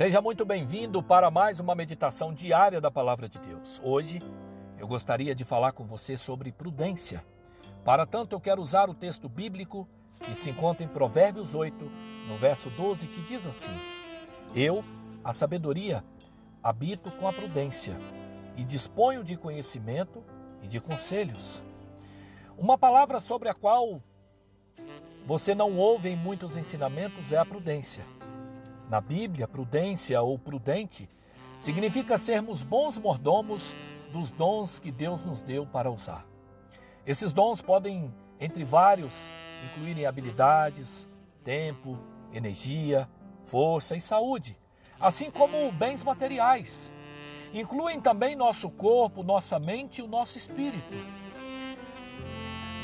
Seja muito bem-vindo para mais uma meditação diária da Palavra de Deus. Hoje eu gostaria de falar com você sobre prudência. Para tanto, eu quero usar o texto bíblico que se encontra em Provérbios 8, no verso 12, que diz assim: Eu, a sabedoria, habito com a prudência e disponho de conhecimento e de conselhos. Uma palavra sobre a qual você não ouve em muitos ensinamentos é a prudência. Na Bíblia, prudência ou prudente significa sermos bons mordomos dos dons que Deus nos deu para usar. Esses dons podem, entre vários, incluírem habilidades, tempo, energia, força e saúde, assim como bens materiais. Incluem também nosso corpo, nossa mente e o nosso espírito.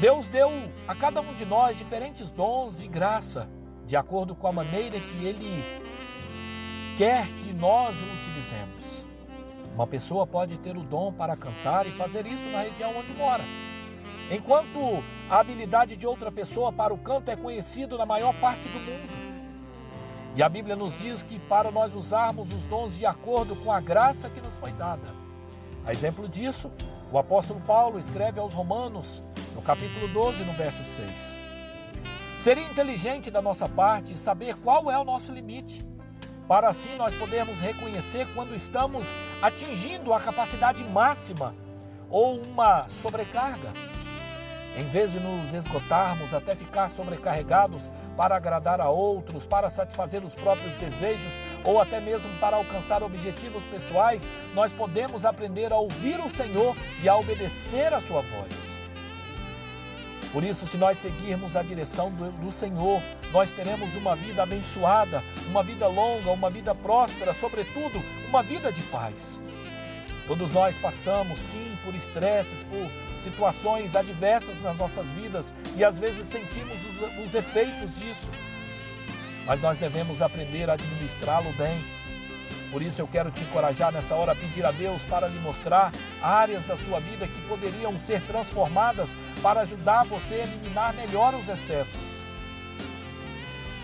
Deus deu a cada um de nós diferentes dons e graça, de acordo com a maneira que Ele quer que nós o utilizemos. Uma pessoa pode ter o dom para cantar e fazer isso na região onde mora. Enquanto a habilidade de outra pessoa para o canto é conhecido na maior parte do mundo. E a Bíblia nos diz que para nós usarmos os dons de acordo com a graça que nos foi dada. A exemplo disso, o apóstolo Paulo escreve aos Romanos no capítulo 12, no verso 6. Seria inteligente da nossa parte saber qual é o nosso limite, para assim nós podermos reconhecer quando estamos atingindo a capacidade máxima ou uma sobrecarga. Em vez de nos esgotarmos até ficar sobrecarregados para agradar a outros, para satisfazer os próprios desejos ou até mesmo para alcançar objetivos pessoais, nós podemos aprender a ouvir o Senhor e a obedecer a sua voz. Por isso, se nós seguirmos a direção do, do, Senhor, nós teremos uma vida abençoada, uma vida longa, uma vida próspera, sobretudo, uma vida de paz. Todos nós passamos, sim, por estresses, por situações adversas nas nossas vidas e às vezes sentimos os, os efeitos disso. Mas nós devemos aprender a administrá-lo bem por isso eu quero te encorajar nessa hora a pedir a Deus para lhe mostrar áreas da sua vida que poderiam ser transformadas para ajudar você a eliminar melhor os excessos.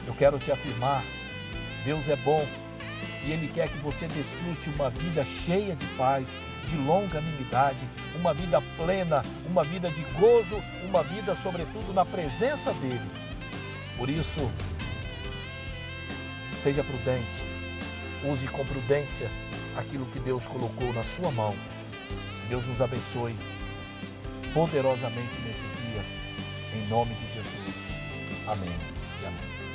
Eu quero te afirmar, Deus é bom e Ele quer que você desfrute uma vida cheia de paz, de longanimidade, uma vida plena, uma vida de gozo, uma vida, sobretudo, na presença dEle. Por isso, seja prudente, Use com prudência aquilo que Deus colocou na sua mão. Deus nos abençoe poderosamente nesse dia. Em nome de Jesus. Amém.